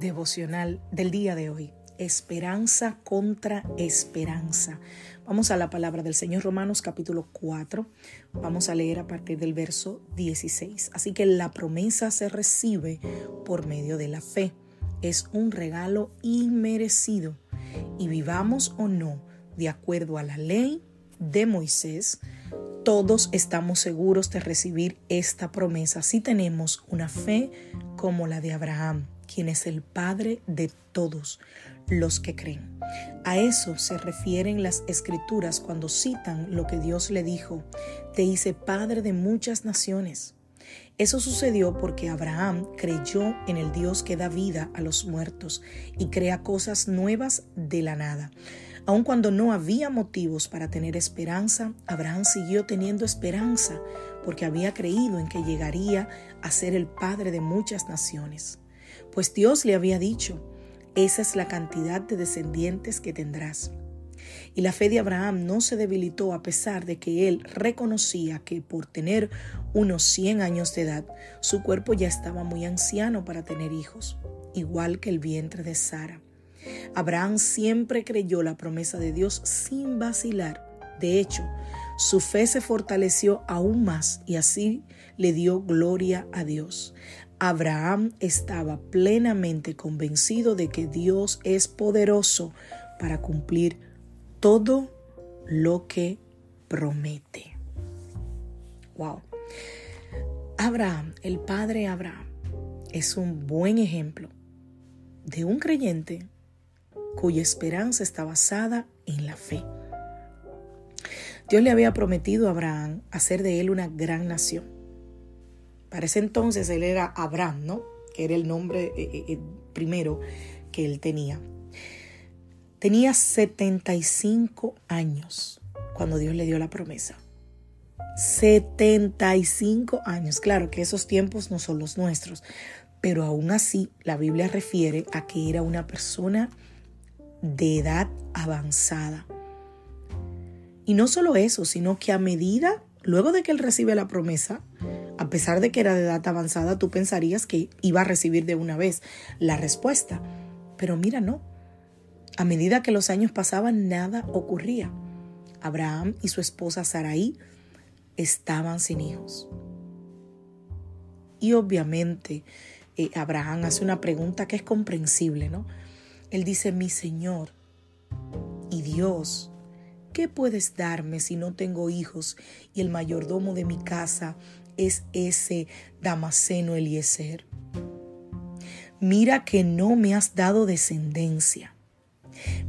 Devocional del día de hoy. Esperanza contra esperanza. Vamos a la palabra del Señor Romanos capítulo 4. Vamos a leer a partir del verso 16. Así que la promesa se recibe por medio de la fe. Es un regalo inmerecido. Y vivamos o no de acuerdo a la ley de Moisés, todos estamos seguros de recibir esta promesa si tenemos una fe como la de Abraham quien es el Padre de todos los que creen. A eso se refieren las escrituras cuando citan lo que Dios le dijo, te hice Padre de muchas naciones. Eso sucedió porque Abraham creyó en el Dios que da vida a los muertos y crea cosas nuevas de la nada. Aun cuando no había motivos para tener esperanza, Abraham siguió teniendo esperanza porque había creído en que llegaría a ser el padre de muchas naciones pues Dios le había dicho, esa es la cantidad de descendientes que tendrás. Y la fe de Abraham no se debilitó a pesar de que él reconocía que por tener unos 100 años de edad, su cuerpo ya estaba muy anciano para tener hijos, igual que el vientre de Sara. Abraham siempre creyó la promesa de Dios sin vacilar. De hecho, su fe se fortaleció aún más y así le dio gloria a Dios. Abraham estaba plenamente convencido de que Dios es poderoso para cumplir todo lo que promete. Wow. Abraham, el padre Abraham, es un buen ejemplo de un creyente cuya esperanza está basada en la fe. Dios le había prometido a Abraham hacer de él una gran nación para ese entonces él era Abraham, ¿no? Que era el nombre eh, eh, eh, primero que él tenía. Tenía 75 años cuando Dios le dio la promesa. 75 años. Claro que esos tiempos no son los nuestros, pero aún así la Biblia refiere a que era una persona de edad avanzada. Y no solo eso, sino que a medida, luego de que él recibe la promesa, a pesar de que era de edad avanzada, tú pensarías que iba a recibir de una vez la respuesta. Pero mira, no. A medida que los años pasaban, nada ocurría. Abraham y su esposa Sarai estaban sin hijos. Y obviamente eh, Abraham hace una pregunta que es comprensible, ¿no? Él dice, mi Señor y Dios, ¿qué puedes darme si no tengo hijos y el mayordomo de mi casa es ese Damaseno Eliezer. Mira que no me has dado descendencia.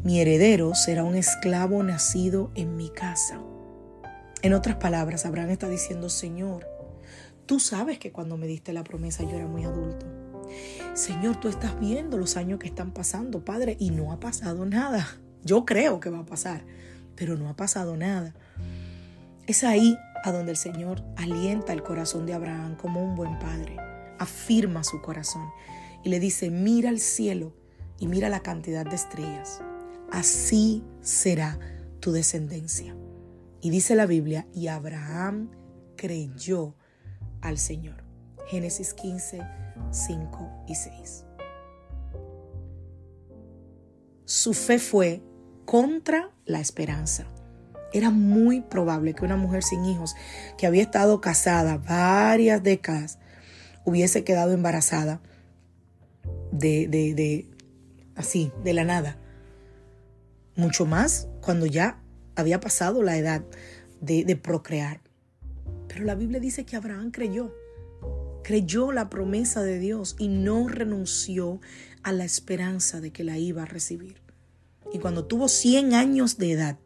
Mi heredero será un esclavo nacido en mi casa. En otras palabras, Abraham está diciendo, Señor, tú sabes que cuando me diste la promesa yo era muy adulto. Señor, tú estás viendo los años que están pasando, Padre, y no ha pasado nada. Yo creo que va a pasar, pero no ha pasado nada. Es ahí a donde el Señor alienta el corazón de Abraham como un buen padre, afirma su corazón y le dice, mira el cielo y mira la cantidad de estrellas, así será tu descendencia. Y dice la Biblia, y Abraham creyó al Señor. Génesis 15, 5 y 6. Su fe fue contra la esperanza. Era muy probable que una mujer sin hijos que había estado casada varias décadas hubiese quedado embarazada de, de, así, de la nada. Mucho más cuando ya había pasado la edad de, de procrear. Pero la Biblia dice que Abraham creyó creyó la promesa de Dios y no renunció a la esperanza de que la iba a recibir. Y cuando tuvo 100 años de edad,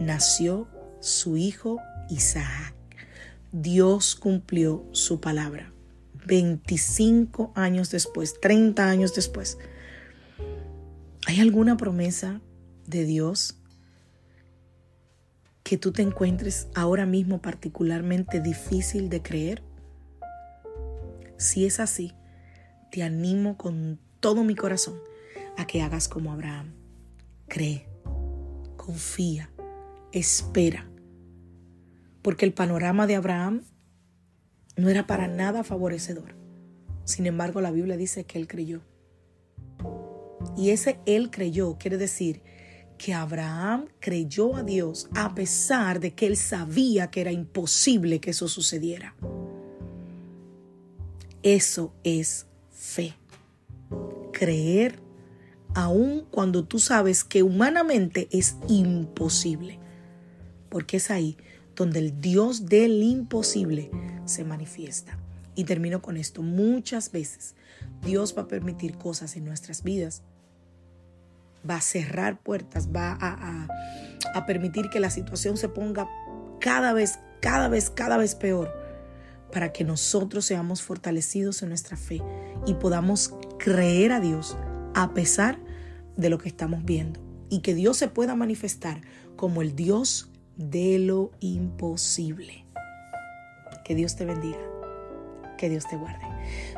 nació su hijo Isaac. Dios cumplió su palabra. 25 años después, 30 años después. ¿Hay alguna promesa de Dios que tú te encuentres ahora mismo particularmente difícil de creer? Si es así, te animo con todo mi corazón a que hagas como Abraham. Cree, confía, espera. Porque el panorama de Abraham no era para nada favorecedor. Sin embargo, la Biblia dice que él creyó. Y ese él creyó quiere decir que Abraham creyó a Dios a pesar de que él sabía que era imposible que eso sucediera. Eso es fe. Creer aun cuando tú sabes que humanamente es imposible. Porque es ahí donde el Dios del imposible se manifiesta. Y termino con esto. Muchas veces Dios va a permitir cosas en nuestras vidas. Va a cerrar puertas, va a, a, permitir que la situación se ponga cada vez, cada vez, cada vez peor para que nosotros seamos fortalecidos en nuestra fe y podamos creer a Dios a pesar de lo que estamos viendo y que Dios se pueda manifestar como el Dios de lo imposible. Que Dios te bendiga, que Dios te guarde.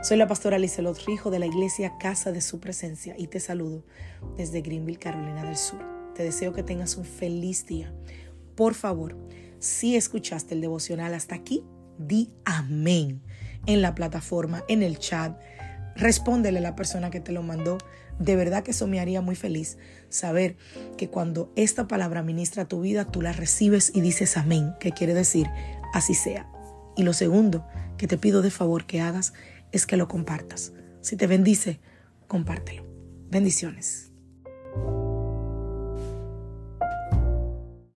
Soy la pastora Lizelot Rijo de la iglesia Casa de Su Presencia y te saludo desde Greenville, Carolina del Sur. Te deseo que tengas un feliz día. Por favor, si escuchaste el devocional hasta aquí, di amén en la plataforma, en el chat. Respóndele a la persona que te lo mandó. De verdad que eso me haría muy feliz saber que cuando esta palabra ministra tu vida, tú la recibes y dices amén, que quiere decir así sea. Y lo segundo que te pido de favor que hagas es que lo compartas. Si te bendice, compártelo. Bendiciones.